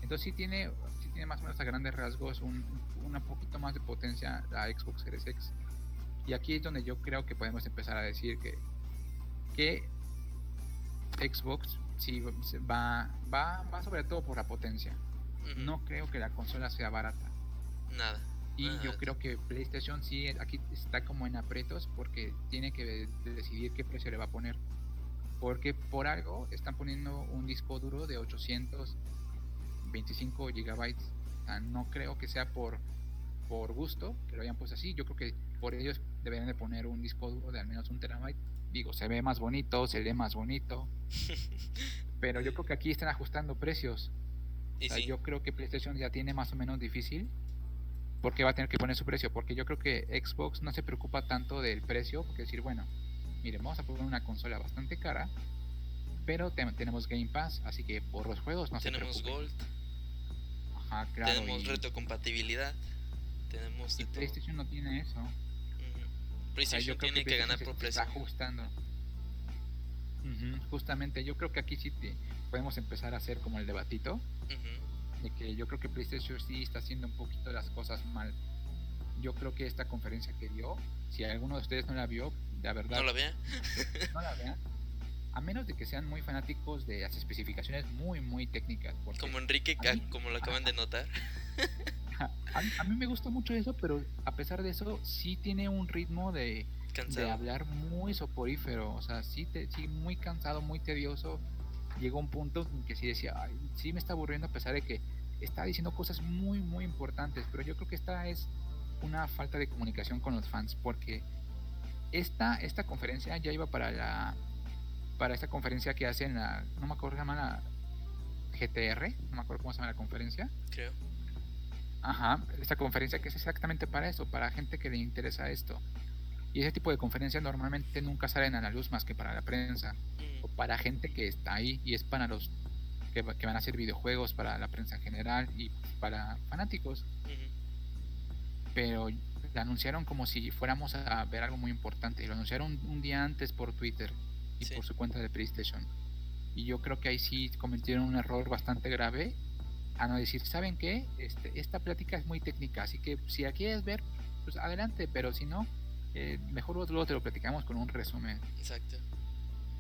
Entonces sí tiene, sí tiene más o menos a grandes rasgos un, un poquito más de potencia la Xbox Series X. Y aquí es donde yo creo que podemos empezar a decir que, que Xbox sí va, va, va sobre todo por la potencia. No creo que la consola sea barata. Nada. Y yo creo que PlayStation sí aquí está como en apretos porque tiene que decidir qué precio le va a poner. Porque por algo están poniendo un disco duro de 825 gigabytes. no creo que sea por, por gusto que lo hayan puesto así. Yo creo que por ellos deberían de poner un disco duro de al menos un terabyte. Digo, se ve más bonito, se lee más bonito. pero yo creo que aquí están ajustando precios. Yo creo que PlayStation ya tiene más o menos difícil porque va a tener que poner su precio. Porque yo creo que Xbox no se preocupa tanto del precio, porque decir, bueno, miren, vamos a poner una consola bastante cara, pero tenemos Game Pass, así que por los juegos no tenemos se Gold. Ajá, claro. Tenemos retrocompatibilidad. Tenemos y PlayStation no tiene eso. PlayStation tiene que, ganar por precio. Está ajustando. Justamente, yo creo que aquí sí podemos empezar a hacer como el debatito de que yo creo que PlayStation sí está haciendo un poquito las cosas mal. Yo creo que esta conferencia que dio, si alguno de ustedes no la vio, de verdad. No la vean. no la vean. A menos de que sean muy fanáticos de las especificaciones muy, muy técnicas. Como Enrique, como lo acaban de notar. A, mí me gusta mucho eso, pero a pesar de eso, sí tiene un ritmo de, de hablar muy soporífero. O sea, sí, te, sí, muy cansado, muy tedioso llegó un punto en que sí decía, Ay, sí me está aburriendo a pesar de que está diciendo cosas muy, muy importantes, pero yo creo que esta es una falta de comunicación con los fans, porque esta, esta conferencia ya iba para la para esta conferencia que hacen la, no me acuerdo cómo se llama la GTR, no me acuerdo cómo se llama la conferencia. Creo. Ajá, esta conferencia que es exactamente para eso, para gente que le interesa esto. Y ese tipo de conferencias normalmente nunca salen a la luz más que para la prensa o para gente que está ahí y es para los que, van a hacer videojuegos, para la prensa en general y para fanáticos. Pero lo anunciaron como si fuéramos a ver algo muy importante. Lo anunciaron un día antes por Twitter y por su cuenta de PlayStation. Y yo creo que ahí sí cometieron un error bastante grave a no decir, ¿saben qué? Este, esta plática es muy técnica, así que si la quieres ver, pues adelante, pero si no, eh, mejor luego te lo platicamos con un resumen. Exacto.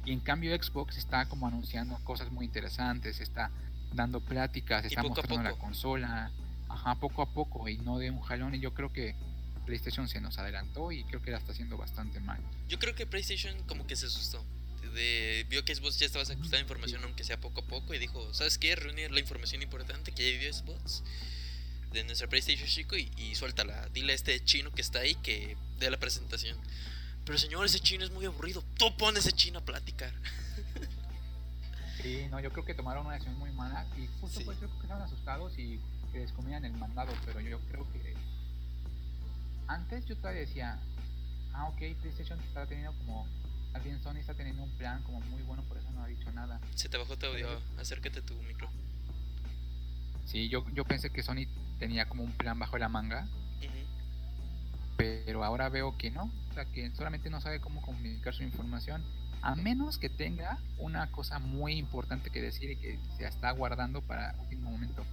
Y en cambio Xbox está como anunciando cosas muy interesantes, está dando pláticas, está mostrando la consola, ajá, poco a poco y no de un jalón. Y yo creo que PlayStation se nos adelantó y creo que la está haciendo bastante mal. Yo creo que PlayStation como que se asustó. De, vio que Xbox ya estaba sacando información aunque sea poco a poco y dijo, ¿sabes qué? Reunir la información importante que ya vio Xbox de nuestra PlayStation chico y, y suéltala. Dile a este chino que está ahí que dé la presentación. Pero señor, ese chino es muy aburrido. Tú pones ese chino a platicar. Sí, no, yo creo que tomaron una decisión muy mala y justo por eso creo que estaban asustados y que descomían el mandado, pero yo creo que antes yo todavía decía, ah, ok, PlayStation está teniendo como, también Sony está teniendo un plan como muy bueno, por eso no ha dicho nada. Se te bajó tu audio, acércate tu micro. Sí, yo, yo pensé que Sony tenía como un plan bajo la manga, pero ahora veo que no, o sea, que solamente no sabe cómo comunicar su información a menos que tenga una cosa muy importante que decir y que se está guardando para último momento.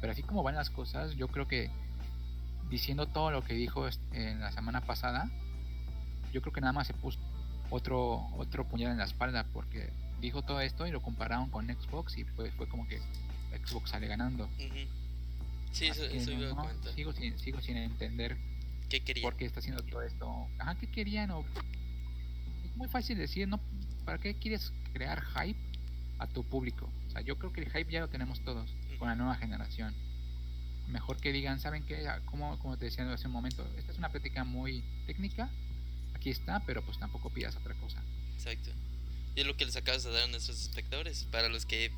Pero así como van las cosas, yo creo que diciendo todo lo que dijo en la semana pasada, yo creo que nada más se puso otro otro puñal en la espalda porque dijo todo esto y lo compararon con Xbox y pues fue como que Xbox sale ganando. Sí, eso, Sigo sin, sigo sin entender ¿Qué querían? por qué está haciendo todo esto. Ajá, ¿qué querían? O muy fácil decir, ¿no? ¿Para qué quieres crear hype a tu público? O sea, yo creo que el hype ya lo tenemos todos con la nueva generación. Mejor que digan, ¿saben qué? Ah, como, como te decía hace un momento, esta es una práctica muy técnica, aquí está, pero pues tampoco pidas otra cosa. Exacto. Y es lo que les acabas de dar a nuestros espectadores. Para los que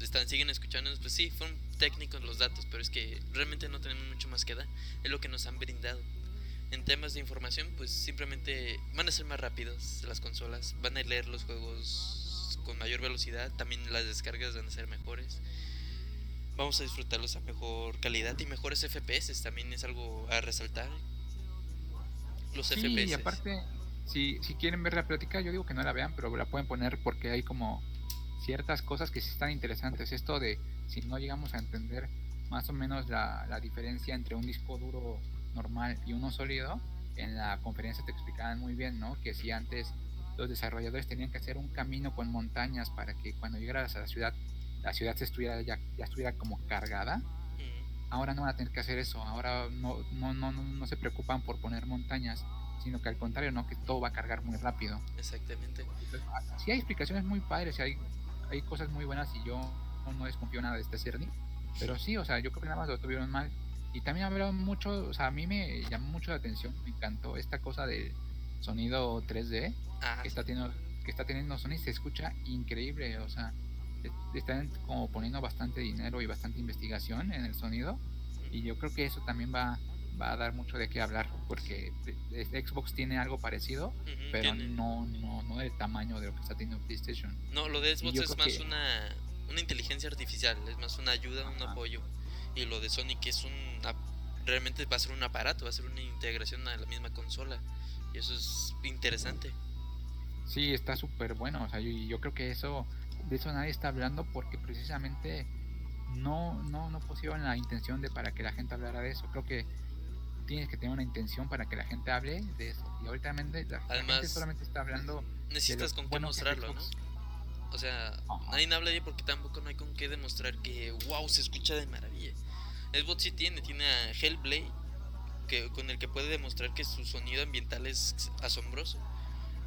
están, siguen escuchándonos, pues sí, fueron técnicos los datos, pero es que realmente no tenemos mucho más que dar. Es lo que nos han brindado en temas de información, pues simplemente van a ser más rápidos las consolas, van a leer los juegos con mayor velocidad, también las descargas van a ser mejores. Vamos a disfrutarlos a mejor calidad y mejores FPS, también es algo a resaltar. Los sí, FPS. Y aparte, si, si quieren ver la plática, yo digo que no la vean, pero la pueden poner porque hay como ciertas cosas que sí están interesantes. Esto de si no llegamos a entender más o menos la, la diferencia entre un disco duro normal y uno sólido, en la conferencia te explicaban muy bien, ¿no? Que si antes los desarrolladores tenían que hacer un camino con montañas para que cuando llegaras a la ciudad, la ciudad se estuviera ya, ya estuviera como cargada. Ahora no van a tener que hacer eso, ahora no, no, no, no, se preocupan por poner montañas, sino que al contrario, ¿no? Que todo va a cargar muy rápido. Exactamente. sí hay explicaciones muy padres, hay, hay cosas muy buenas y yo no, desconfío nada de este Cerny. Pero sí, o sea, yo creo que nada más lo tuvieron mal. Y también hablaron mucho, o sea, a mí me llamó mucho la atención, me encantó esta cosa del sonido 3D que está teniendo que está teniendo Sony se escucha increíble, o sea, están como poniendo bastante dinero y bastante investigación en el sonido y yo creo que eso también va va a dar mucho de qué hablar porque Xbox tiene algo parecido, pero no, no no del tamaño de lo que está teniendo PlayStation. No, lo de Xbox es más una una inteligencia artificial, es más una ayuda, un apoyo y lo de Sonic es un realmente va a ser un aparato, va a ser una integración a la misma consola y eso es interesante. Sí, está súper bueno, o sea, yo, yo creo que eso de eso nadie está hablando porque precisamente no no no pusieron la intención de para que la gente hablara de eso. Creo que tienes que tener una intención para que la gente hable de eso. Y ahorita la, gente solamente está hablando necesitas con qué mostrarlo, ¿no? O sea, nadie habla de porque tampoco no hay con qué demostrar que wow, se escucha de maravilla. Xbox sí tiene, tiene a Hellblade, que, con el que puede demostrar que su sonido ambiental es asombroso.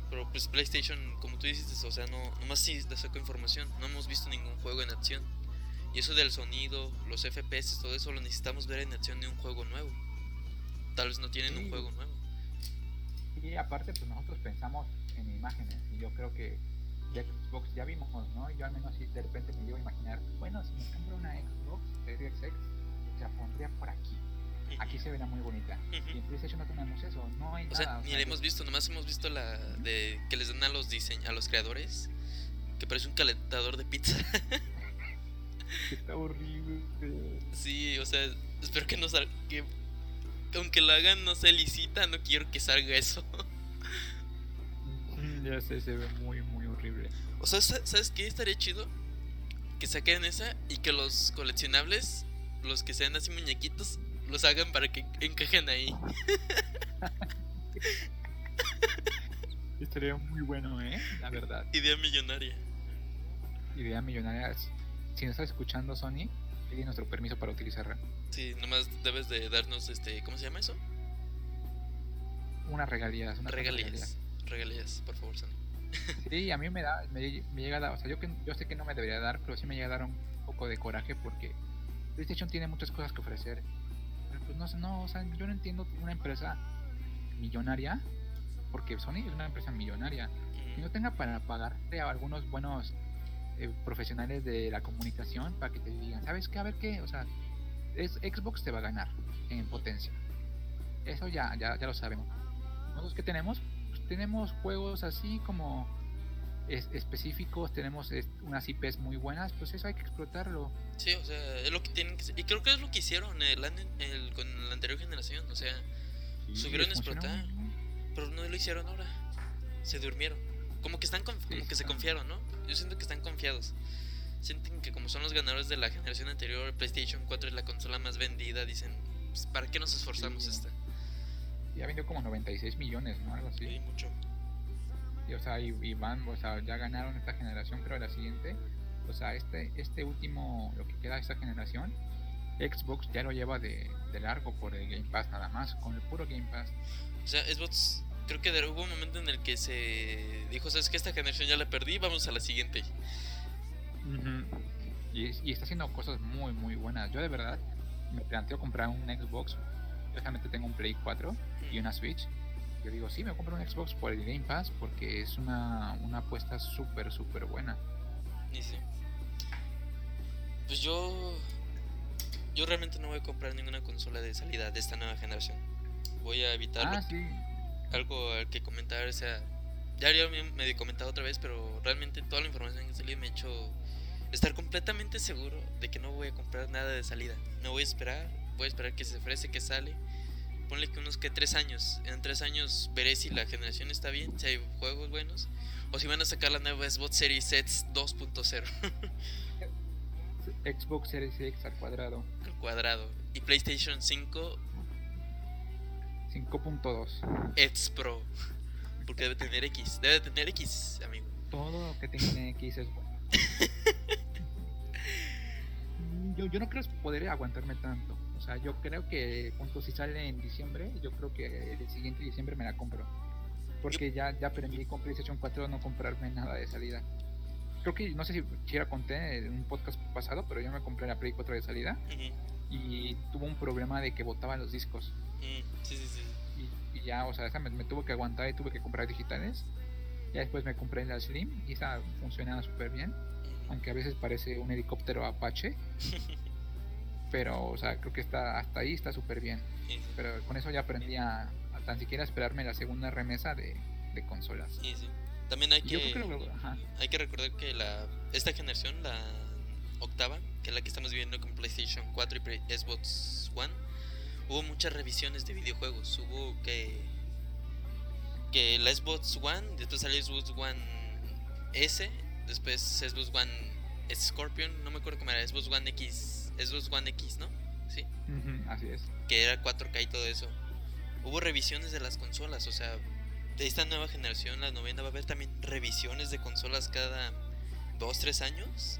Pero pues PlayStation, como tú dices, o sea, no, nomás sí le saco información, no hemos visto ningún juego en acción. Y eso del sonido, los FPS, todo eso lo necesitamos ver en acción de un juego nuevo. Tal vez no tienen un juego nuevo. Y aparte, pues nosotros pensamos en imágenes, y yo creo que de Xbox ya vimos, ¿no? Yo al menos si de repente me llevo a imaginar, bueno, si me compro una Xbox Series X, la pondría por aquí. Aquí se verá muy bonita. Y en PlayStation no tenemos eso, no hay o Sea, ni la hemos visto, nomás hemos visto la de que les dan a los a los creadores, que parece un calentador de pizza. Está horrible. Sí, o sea, espero que no salga. Que, aunque lo hagan, no se licita, no quiero que salga eso. ya sé, se ve muy, muy horrible. O sea, ¿sabes qué? Estaría chido que saquen esa y que los coleccionables los que sean así muñequitos los hagan para que encajen ahí. Estaría muy bueno, ¿eh? La verdad. Idea millonaria. Idea millonaria. Si nos estás escuchando, Sony, pide nuestro permiso para utilizarla. Sí, nomás debes de darnos, este, ¿cómo se llama eso? Unas regalías. Una regalías. Regalías, por favor, Sony. Sí, a mí me da, me, llega a dar, o sea, yo, que, yo sé que no me debería dar, pero sí me llega a dar un poco de coraje porque PlayStation tiene muchas cosas que ofrecer. Pero pues no sé, no, o sea, yo no entiendo una empresa millonaria porque Sony es una empresa millonaria y no tenga para pagarte a algunos buenos eh, profesionales de la comunicación para que te digan, ¿sabes qué? A ver qué, o sea, es, Xbox te va a ganar en potencia. Eso ya, ya, ya lo sabemos. Nosotros que tenemos, pues tenemos juegos así como específicos, tenemos unas IPs muy buenas, pues eso hay que explotarlo. Sí, o sea, es lo que tienen que Y creo que es lo que hicieron el, el, con la anterior generación, o sea, subieron a explotar, pero no lo hicieron ahora. Se durmieron. Como que están como que se confiaron, ¿no? Yo siento que están confiados. Sienten que como son los ganadores de la generación anterior, PlayStation 4 es la consola más vendida, dicen, pues, ¿para qué nos esforzamos esta? Ya vendió como 96 millones, ¿no? Algo así. Sí, mucho o sea, y, van, o sea, ya ganaron esta generación, pero la siguiente, o sea, este, este último, lo que queda de esta generación, Xbox ya lo lleva de, largo por el Game Pass nada más, con el puro Game Pass. O sea, Xbox, creo que hubo un momento en el que se dijo, sabes que esta generación ya la perdí, vamos a la siguiente. y, está haciendo cosas muy, muy buenas. Yo de verdad me planteo comprar un Xbox, yo realmente tengo un Play 4 y una Switch yo digo, sí, me compro un Xbox por el Game Pass porque es una, una apuesta súper, súper buena. Y sí. Pues yo. Yo realmente no voy a comprar ninguna consola de salida de esta nueva generación. Voy a evitar ah, sí. Algo al que comentar. O sea, ya había medio comentado otra vez, pero realmente toda la información que salió me ha hecho estar completamente seguro de que no voy a comprar nada de salida. No voy a esperar, voy a esperar que se ofrece, que sale ponle que unos que tres años. En tres años veré si la generación está bien, si hay juegos buenos, o si van a sacar la nueva Xbox Series X 2.0. Xbox Series X al cuadrado. Al cuadrado. Y PlayStation 5 5.2. X Pro. Porque debe tener X. Debe tener X, amigo. Todo lo que tiene X es bueno. yo, yo no creo poder aguantarme tanto. O sea, yo creo que junto si sale en diciembre, yo creo que el siguiente diciembre me la compro. Porque ya, ya aprendí con PlayStation 4 no comprarme nada de salida. Creo que, no sé si, si conté en un podcast pasado, pero yo me compré la Play 4 de salida y tuvo un problema de que botaba los discos. sí, sí, sí. Y, ya, o sea, esa me, tuvo que aguantar y tuve que comprar digitales. Ya después me compré la Slim y esa funcionaba súper bien. Aunque a veces parece un helicóptero Apache. pero o sea creo que está hasta ahí está súper bien pero con eso ya aprendí a, tan siquiera esperarme la segunda remesa de, consolas sí, también hay que, hay que recordar que la esta generación la octava que es la que estamos viviendo con PlayStation 4 y Xbox One hubo muchas revisiones de videojuegos hubo que que la Xbox One después salió Xbox One S después Xbox One Scorpion no me acuerdo cómo era Xbox One X Xbox One X, ¿no? Sí. así es. Que era 4K y todo eso. Hubo revisiones de las consolas, o sea, de esta nueva generación, la novena, va a haber también revisiones de consolas cada 2, 3 años.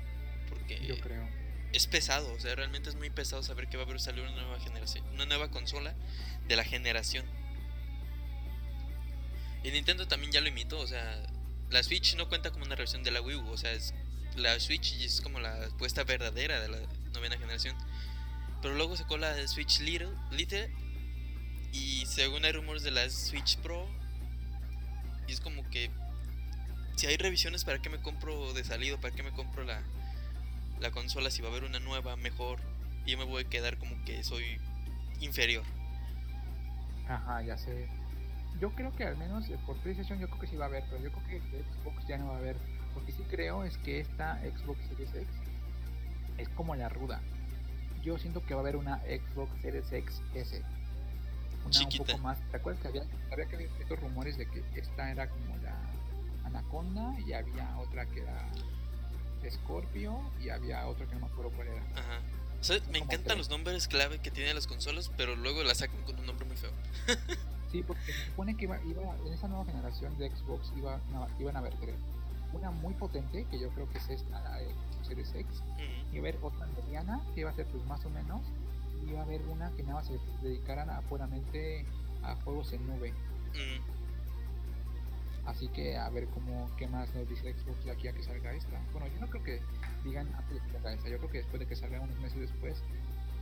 Porque Yo creo. es pesado, o sea, realmente es muy pesado saber que va a haber salir una nueva generación, una nueva consola de la generación. Y Nintendo también ya lo imitó, o sea, la Switch no cuenta como una revisión de la Wii U, o sea, es, la Switch es como la apuesta verdadera de la, novena generación. Pero luego sacó la Switch Little, Little y según hay rumores de la Switch Pro. Y es como que si hay revisiones, ¿para qué me compro de salido? ¿Para qué me compro la, la consola si va a haber una nueva, mejor? Yo me voy a quedar como que soy inferior. Ajá, ya sé. Yo creo que al menos eh, por PlayStation yo creo que sí va a haber, pero yo creo que Xbox ya no va a haber. Porque sí creo es que esta Xbox Series X es como la ruda. Yo siento que va a haber una Xbox Series X S. Una un poco más. ¿Te acuerdas que había, había que estos rumores de que esta era como la Anaconda y había otra que era Scorpio y había otra que no me acuerdo cuál era? Ajá. me encantan los nombres clave que tienen las consolas, pero luego las sacan con un nombre muy feo. sí, porque se supone que iba, iba, en esa nueva generación de Xbox iba, iban a haber tres. Una muy potente, que yo creo que es esta, la Series X, y a haber otra mediana, que iba a ser pues más o menos, y iba a haber una que nada más se dedicaran a puramente a juegos en nube. Así que a ver cómo qué más nos dice Xbox de aquí a que salga esta. Bueno, yo no creo que digan antes de que salga esta, yo creo que después de que salga unos meses después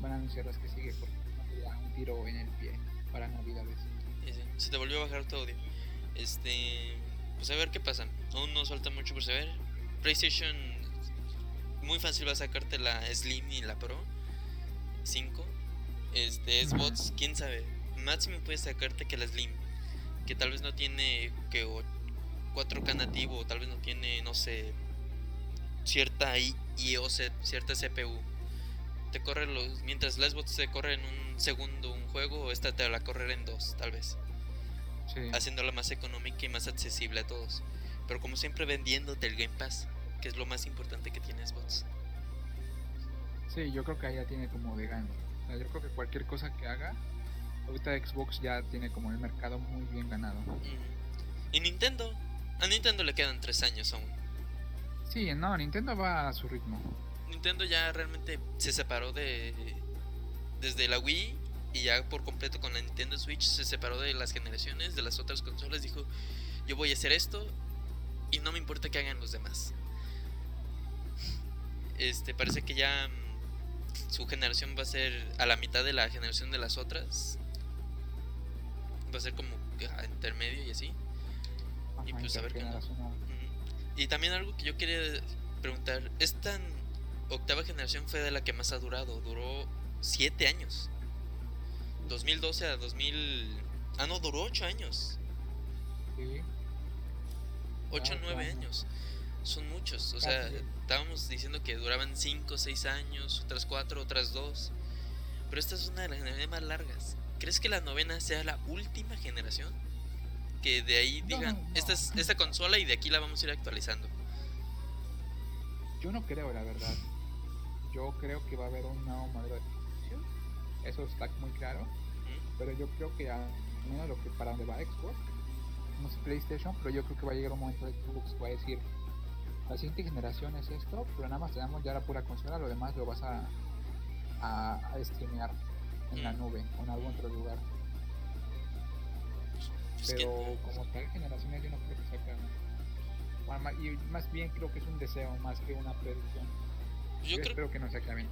van a anunciar las que sigue porque no un tiro en el pie para navidades. Se te volvió a bajar tu audio. Este, pues a ver qué pasa. Aún nos falta mucho por saber. PlayStation muy fácil va a sacarte la Slim y la Pro 5. Este, Xbox, quién sabe. Máximo puede sacarte que la Slim, que tal vez no tiene que 4K nativo, o tal vez no tiene, no sé, cierta IOC, cierta CPU. Te corre los mientras la Xbox se corre en un segundo un juego, esta te la correr en dos, tal vez. Haciéndola más económica y más accesible a todos. Pero como siempre vendiéndote el Game Pass, que es lo más importante que tiene Xbox. Sí, yo creo que ahí ya tiene como de gano. yo creo que cualquier cosa que haga, ahorita Xbox ya tiene como el mercado muy bien ganado. Y Nintendo, a Nintendo le quedan tres años aún. Sí, no, Nintendo va a su ritmo. Nintendo ya realmente se separó de desde la Wii y ya por completo con la Nintendo Switch se separó de las generaciones, de las otras consolas, dijo, yo voy a hacer esto y no me importa que hagan los demás. Este, parece que ya mm, su generación va a ser a la mitad de la generación de las otras. Va a ser como a intermedio y así. y pues a ver qué Y también algo que yo quería preguntar, esta octava generación fue de la que más ha durado, duró 7 años. 2012 a 2000. Ah, no, duró 8 años. Sí. 8 o 9 años. Son muchos. O sea, estábamos diciendo que duraban 5 o 6 años, otras 4, otras 2. Pero esta es una de las generaciones más largas. ¿Crees que la novena sea la última generación? Que de ahí digan, esta es esta consola y de aquí la vamos a ir actualizando. Yo no creo, la verdad. Yo creo que va a haber un nuevo modelo de eso está muy claro. Pero yo creo que a menos lo que para donde va Xbox, no sé PlayStation, pero yo creo que va a llegar un momento de Xbox va a decir la siguiente generación es esto, pero nada más tenemos ya la pura consola, lo demás lo vas a, a, a streamear en la nube o en algún otro lugar. Pero como tal generaciones yo no creo que sea y más bien creo que es un deseo más que una predicción. Yo, creo... espero que no se acabe.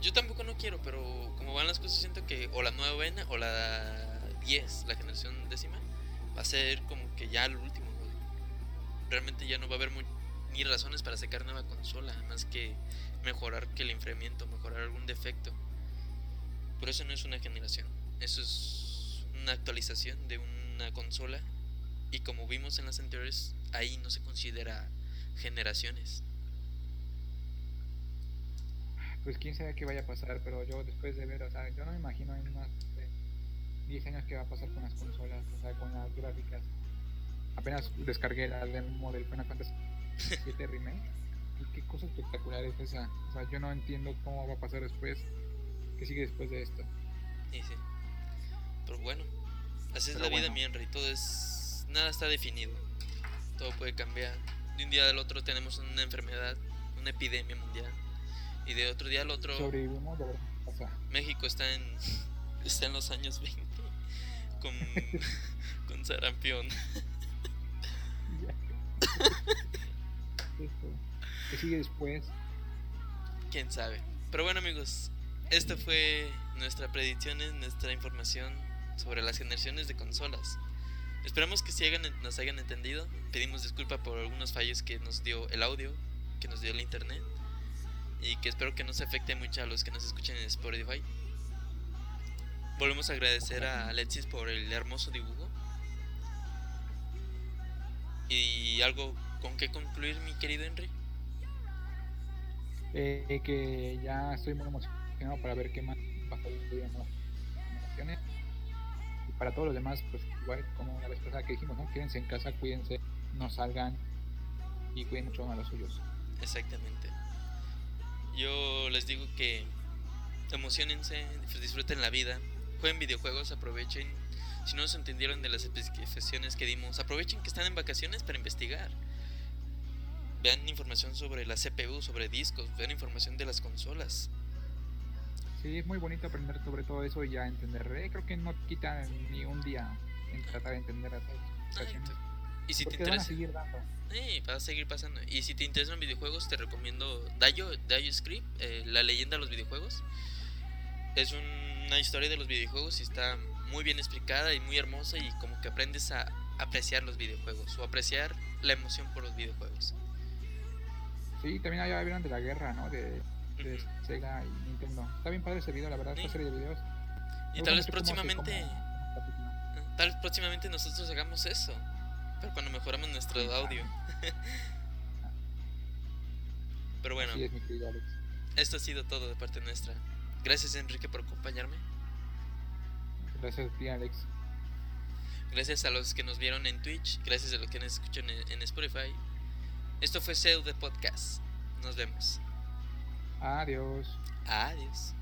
Yo tampoco no quiero, pero como van las cosas, siento que o la novena o la 10, la generación décima, va a ser como que ya lo último. Realmente ya no va a haber ni razones para sacar nueva consola, más que mejorar que el enfriamiento, mejorar algún defecto. Por eso no es una generación, eso es una actualización de una consola. Y como vimos en las anteriores, ahí no se considera generaciones pues quién sabe qué vaya a pasar, pero yo después de ver, o sea, yo no me imagino en unos 10 años qué va a pasar con las consolas, o sea, con las gráficas. Apenas descargué la demo del Final Fantasy 7 Remake y qué cosa espectacular es esa. O sea, yo no entiendo cómo va a pasar después, qué sigue después de esto. Sí, sí. Pero bueno, así es la vida, mi Henry, todo es... Nada está definido. Todo puede cambiar. De un día al otro tenemos una enfermedad, una epidemia mundial y de otro día al otro. Sobrevivimos de verdad. México está en, está en los años 20 con, con sarampión. ¿Qué sigue después? Quién sabe. Pero bueno, amigos, esta fue nuestra predicción, nuestra información sobre las generaciones de consolas. Esperamos que si nos hayan entendido. Pedimos disculpa por algunos fallos que nos dio el audio, que nos dio el internet y que espero que no se afecte mucho a los que nos escuchen en Spotify. Volvemos a agradecer a Alexis por el hermoso dibujo. Y algo con que concluir, mi querido Henry. Eh, que ya estoy muy emocionado para ver qué más salir en las generaciones. Y para todos los demás, pues igual como la vez pasada que dijimos, ¿no? Quédense en casa, cuídense, no salgan y cuiden mucho a los suyos. Exactamente. Yo les digo que emocionense, disfruten la vida, jueguen videojuegos, aprovechen. Si no se entendieron de las especificaciones que dimos, aprovechen que están en vacaciones para investigar. Vean información sobre la CPU, sobre discos, vean información de las consolas. Sí, es muy bonito aprender sobre todo eso y ya entender. Eh, creo que no quita ni un día en tratar de entender a todas y si te interesa. seguir dando. va a seguir pasando. Y si te interesan videojuegos, te recomiendo Dayo, Dayo Script, eh, La leyenda de los videojuegos. Es una historia de los videojuegos y está muy bien explicada y muy hermosa y como que aprendes a apreciar los videojuegos o apreciar la emoción por los videojuegos. Sí, también allá vieron de la guerra, ¿no? De, Sega y Nintendo. Está bien padre ese video, la verdad, esta serie de videos. Y tal vez próximamente. tal vez próximamente nosotros hagamos eso. Pero cuando mejoramos nuestro audio. pero bueno. Sí, es. Esto ha sido todo de parte nuestra. Gracias Enrique por acompañarme. Gracias a ti Alex. Gracias a los que nos vieron en Twitch. Gracias a los que nos escuchan en, Spotify. Esto fue SEO de Podcast. Nos vemos. Adiós. Adiós.